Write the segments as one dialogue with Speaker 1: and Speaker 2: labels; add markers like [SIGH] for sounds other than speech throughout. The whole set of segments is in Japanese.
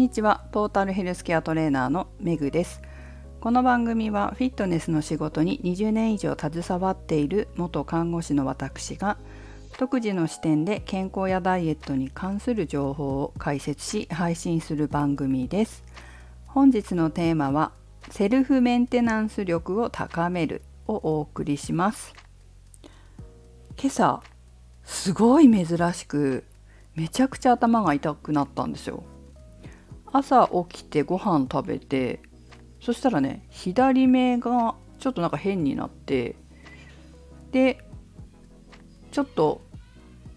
Speaker 1: にちは。トータルヘルスケアトレーナーのメグです。この番組はフィットネスの仕事に20年以上携わっている元看護師の私が独自の視点で健康やダイエットに関する情報を解説し配信する番組です。本日のテーマはセルフメンテナンス力を高めるをお送りします。今朝すごい珍しくめちゃくちゃ頭が痛くなったんですよ。朝起きてご飯食べてそしたらね左目がちょっとなんか変になってでちょっと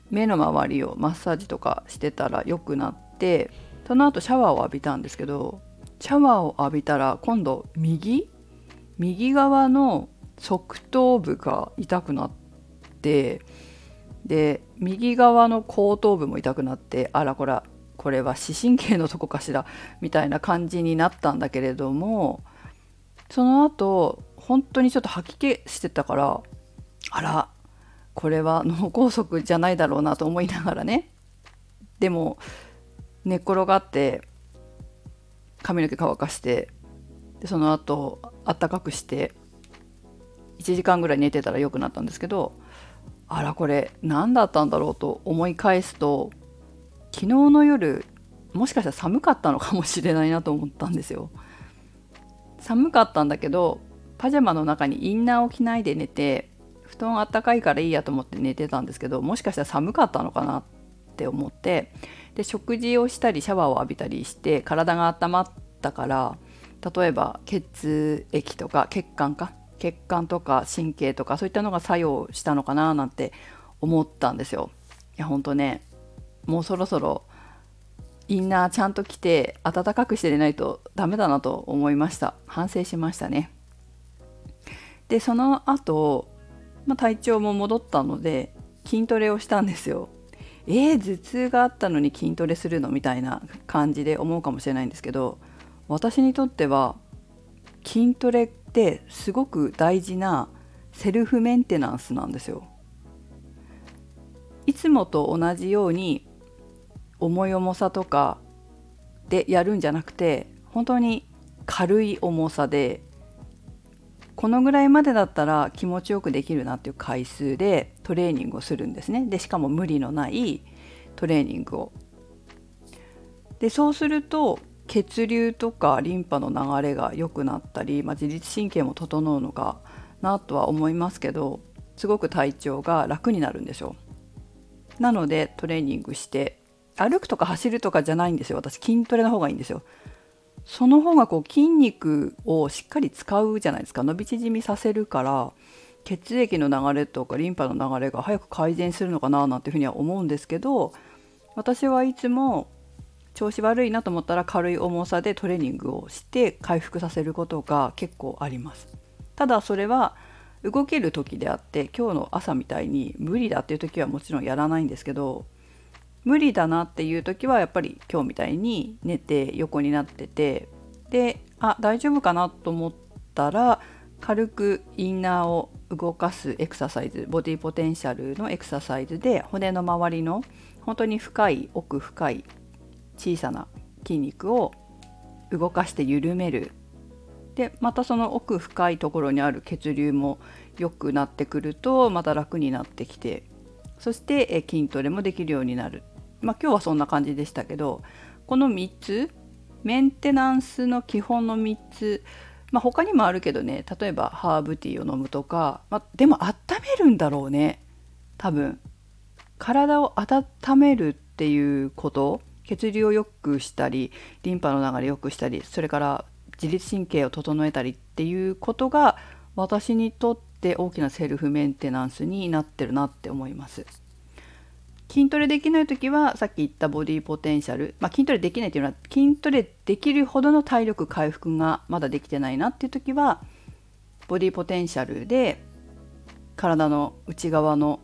Speaker 1: 目の周りをマッサージとかしてたら良くなってその後シャワーを浴びたんですけどシャワーを浴びたら今度右右側の側頭部が痛くなってで右側の後頭部も痛くなってあらこれこれは視神経のとこかしらみたいな感じになったんだけれどもその後本当にちょっと吐き気してたからあらこれは脳梗塞じゃないだろうなと思いながらね。でも寝っ転がって髪の毛乾かしてでその後あったかくして1時間ぐらい寝てたら良くなったんですけどあらこれ何だったんだろうと思い返すと昨日の夜もしかしたら寒かったのかもしれないなと思ったんですよ寒かったんだけどパジャマの中にインナーを着ないで寝て布団あったかいからいいやと思って寝てたんですけどもしかしたら寒かったのかなって思ってで食事をしたりシャワーを浴びたりして体が温まったから例えば血液とか血管か血管とか神経とかそういったのが作用したのかななんて思ったんですよ。いや本当ねもうそろそろインナーちゃんと着て暖かくして寝ないとダメだなと思いました。反省しましたね。でその後、まあ、体調も戻ったので筋トレをしたんですよ。えー、頭痛があったのに筋トレするのみたいな感じで思うかもしれないんですけど私にとっては筋トレってすごく大事なセルフメンテナンスなんですよ。いつもと同じように重い重さとかでやるんじゃなくて本当に軽い重さでこのぐらいまでだったら気持ちよくできるなっていう回数でトレーニングをするんですね。でしかも無理のないトレーニングを。でそうすると血流とかリンパの流れが良くなったり、まあ、自律神経も整うのかなとは思いますけどすごく体調が楽になるんでしょうなのでトレーニングして歩くとか走るとかじゃないんですよ。私筋トレの方がいいんですよ。その方がこう筋肉をしっかり使うじゃないですか。伸び縮みさせるから血液の流れとかリンパの流れが早く改善するのかななんていうふうには思うんですけど私はいつも調子悪いなと思ったら軽い重さでトレーニングをして回復させることが結構あります。ただそれは動ける時であって今日の朝みたいに無理だっていう時はもちろんやらないんですけど無理だなっていう時はやっぱり今日みたいに寝て横になっててであ大丈夫かなと思ったら軽くインナーを動かすエクササイズボディポテンシャルのエクササイズで骨の周りの本当に深い奥深い小さな筋肉を動かして緩める。でまたその奥深いところにある血流も良くなってくるとまた楽になってきてそして筋トレもできるようになる。まあ今日はそんな感じでしたけどこの3つメンテナンスの基本の3つまあ他にもあるけどね例えばハーブティーを飲むとか、まあ、でも温めるんだろうね多分体を温めるっていうこと血流を良くしたりリンパの流れ良くしたりそれから自律神経を整えたりっていうことが私にとって大きなセルフメンテナンスになってるなって思います。筋トレできない時はさっき言ったボディポテンシャル、まあ、筋トレできないっていうのは筋トレできるほどの体力回復がまだできてないなっていう時はボディポテンシャルで体の内側の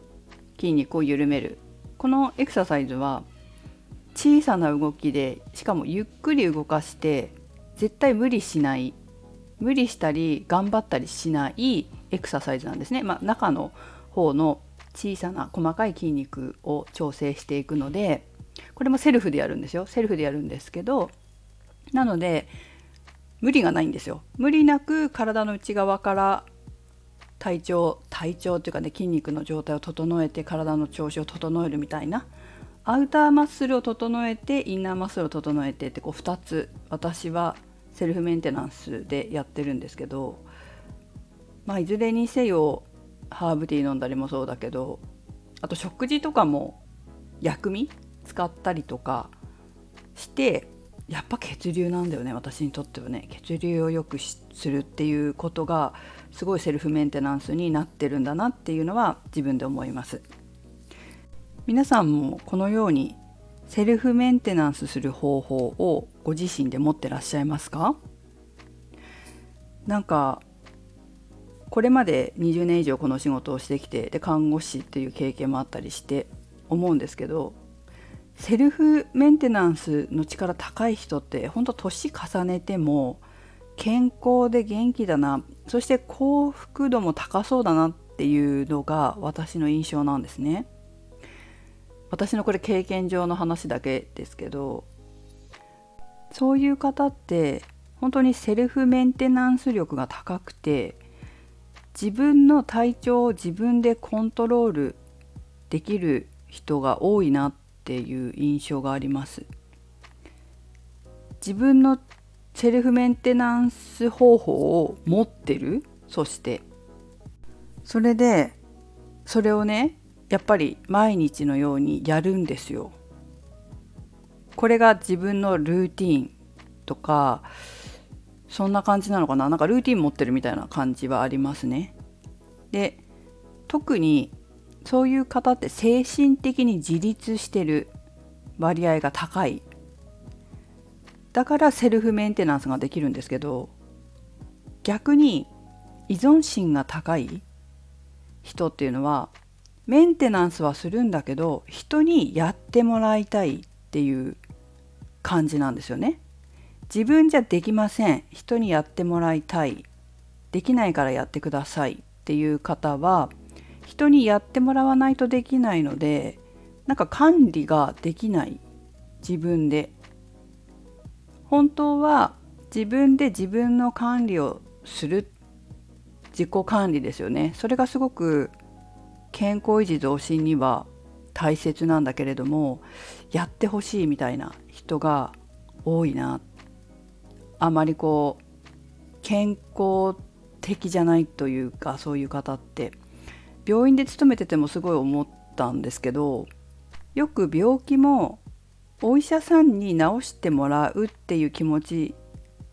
Speaker 1: 筋肉を緩める。このエクササイズは小さな動きでしかもゆっくり動かして絶対無理しない。無理したり頑張ったりしないエクササイズなんですね。まあ、中の方の小さな細かい筋肉を調整していくのでこれもセルフでやるんですよ。セルフでやるんですけどなので無理がないんですよ。無理なく体の内側から体調体調っていうかね筋肉の状態を整えて体の調子を整えるみたいなアウターマッスルを整えてインナーマッスルを整えてってこう2つ私はセルフメンテナンスでやってるんですけどまあいずれにせよハーブティー飲んだりもそうだけどあと食事とかも薬味？使ったりとかしてやっぱ血流なんだよね私にとってはね。血流を良くするっていうことがすごいセルフメンテナンスになってるんだなっていうのは自分で思います。皆さんもこのようにセルフメンテナンスする方法をご自身で持ってらっしゃいますか？なんかこれまで20年以上この仕事をしてきてで看護師っていう経験もあったりして思うんですけどセルフメンテナンスの力高い人って本当年重ねても健康で元気だなそして幸福度も高そうだなっていうのが私の印象なんですね。私のこれ経験上の話だけですけどそういう方って本当にセルフメンテナンス力が高くて自分の体調を自分でコントロールできる人が多いなっていう印象があります。自分のセルフメンテナンス方法を持ってる？そして。それでそれをねやっぱり毎日のようにやるんですよ。これが自分のルーティンとかそんな感じなのかな？なんかルーティン持ってるみたいな感じはありますね。で特にそういう方って精神的に自立してる割合が高いだからセルフメンテナンスができるんですけど逆に依存心が高い人っていうのはメンテナンスはするんだけど人にやってもらいたいっていう感じなんですよね。自分じゃできません。人にやってもらいたい。できないからやってください。っていう方は人にやってもらわないとできないのでなんか管理ができない。自分で。本当は自分で自分の管理をする。自己管理ですよね。それがすごく健康維持増進には大切なんだけれどもやってほしいみたいな人が多いな。っあまりこう健康的じゃないというかそういう方って病院で勤めててもすごい思ったんですけどよく病気もお医者さんに治してもらうっていう気持ち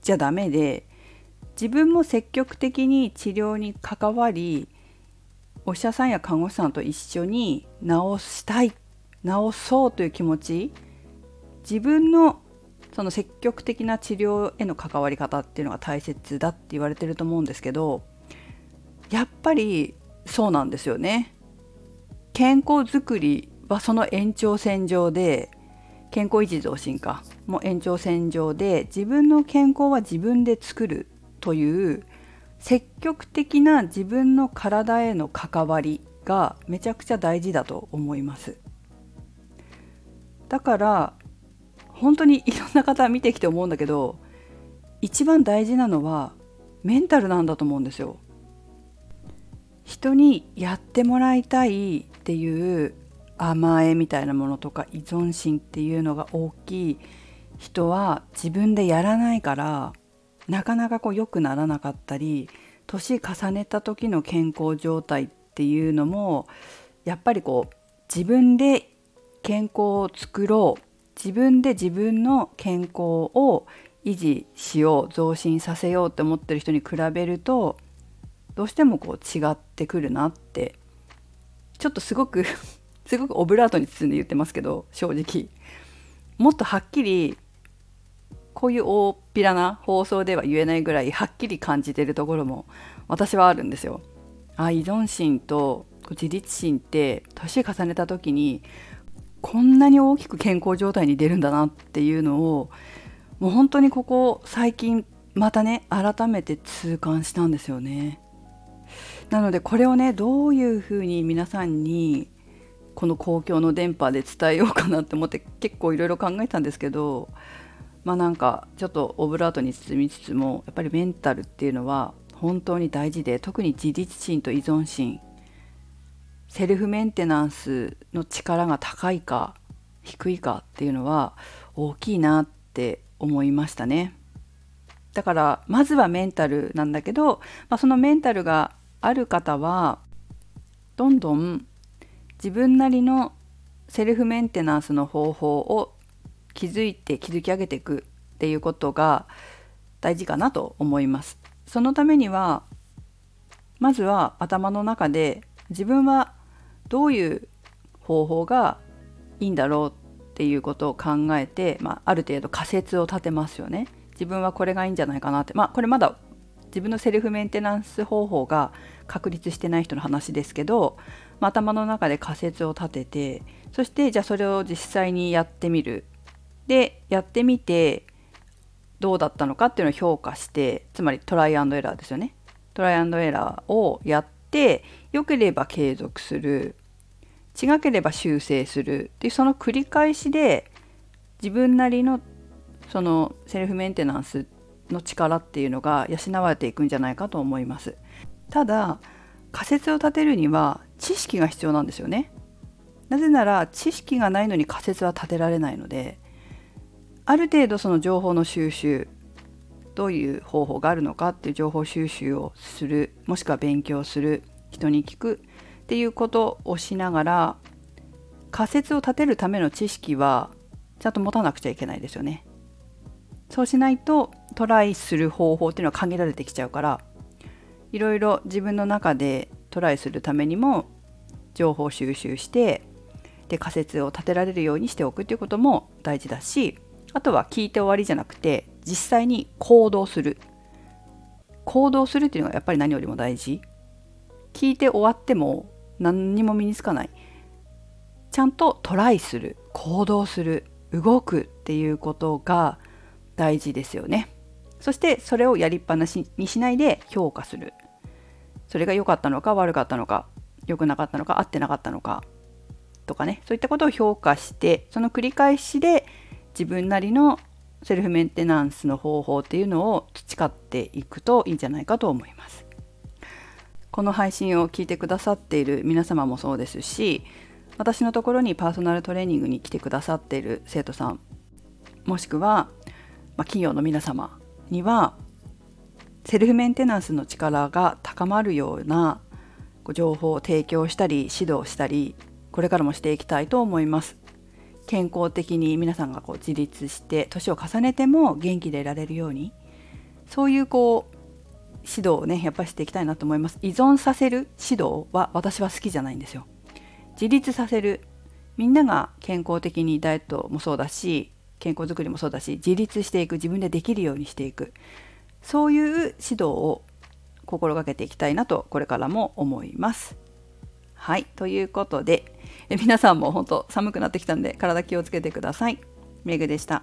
Speaker 1: じゃダメで自分も積極的に治療に関わりお医者さんや看護師さんと一緒に治したい治そうという気持ち自分のその積極的な治療への関わり方っていうのが大切だって言われてると思うんですけどやっぱりそうなんですよね。健康づくりはその延長線上で健康維持増進化も延長線上で自分の健康は自分で作るという積極的な自分の体への関わりがめちゃくちゃ大事だと思います。だから本当にいろんな方見てきて思うんだけど一番大事なのはメンタルなんだと思うんですよ。人にやってもらいたいっていう甘えみたいなものとか依存心っていうのが大きい人は自分でやらないからなかなかこう良くならなかったり年重ねた時の健康状態っていうのもやっぱりこう自分で健康を作ろう自分で自分の健康を維持しよう増進させようって思ってる人に比べるとどうしてもこう違ってくるなってちょっとすごく [LAUGHS] すごくオブラートに包んで言ってますけど正直もっとはっきりこういう大っぴらな放送では言えないぐらいはっきり感じてるところも私はあるんですよ。あ依存心と自立心って年重ねた時にこんなに大きく健康状態に出るんだなっていうのをもう本当にここ最近またね改めて痛感したんですよね。なのでこれをねどういうふうに皆さんにこの公共の電波で伝えようかなって思って結構いろいろ考えたんですけどまあなんかちょっとオブラートに包みつつもやっぱりメンタルっていうのは本当に大事で特に自立心と依存心セルフメンテナンスの力が高いか低いかっていうのは大きいなって思いましたね。だからまずはメンタルなんだけど、まあ、そのメンタルがある方はどんどん自分なりのセルフメンテナンスの方法を築いて築き上げていくっていうことが大事かなと思います。そのためにはまずは頭の中で自分はどういう方法がいいんだろうっていうことを考えて、まあ、ある程度仮説を立てますよね。自分はこれがいいんじゃないかなって。まあこれまだ自分のセルフメンテナンス方法が確立してない人の話ですけど、まあ、頭の中で仮説を立ててそしてじゃあそれを実際にやってみる。でやってみてどうだったのかっていうのを評価してつまりトライアンドエラーですよね。トライアンドエラーをやって良ければ継続する。違ければ修正する。っていうその繰り返しで自分なりのそのセルフメンテナンスの力っていうのが養われていくんじゃないかと思います。ただ仮説を立てるには知識が必要なんですよね。なぜなら知識がないのに仮説は立てられないのである程度その情報の収集どういう方法があるのかっていう情報収集をするもしくは勉強する人に聞くっていうことをしながら仮説を立てるための知識はちゃんと持たなくちゃいけないですよね。そうしないとトライする方法っていうのは限られてきちゃうからいろいろ自分の中でトライするためにも情報収集してで仮説を立てられるようにしておくっていうことも大事だしあとは聞いて終わりじゃなくて実際に行動する。行動するっていうのがやっぱり何よりも大事。聞いて終わっても何にも身につかない。ちゃんとトライする。行動する。動くっていうことが大事ですよね。そしてそれをやりっぱなしにしないで評価する。それが良かったのか悪かったのか良くなかったのか合ってなかったのかとかね。そういったことを評価してその繰り返しで自分なりのセルフメンテナンスの方法っていうのを培っていくといいんじゃないかと思います。この配信を聞いてくださっている皆様もそうですし私のところにパーソナルトレーニングに来てくださっている生徒さんもしくは、まあ、企業の皆様にはセルフメンテナンスの力が高まるような情報を提供したり指導したりこれからもしていきたいと思います。健康的に皆さんがこう自立して年を重ねても元気でいられるようにそういうこう指導をねやっぱりしていきたいなと思います。依存させる指導は私は好きじゃないんですよ。自立させる。みんなが健康的にダイエットもそうだし健康づくりもそうだし自立していく。自分でできるようにしていく。そういう指導を心がけていきたいなとこれからも思います。はいということでえ皆さんも本当寒くなってきたんで体気をつけてください。メグでした。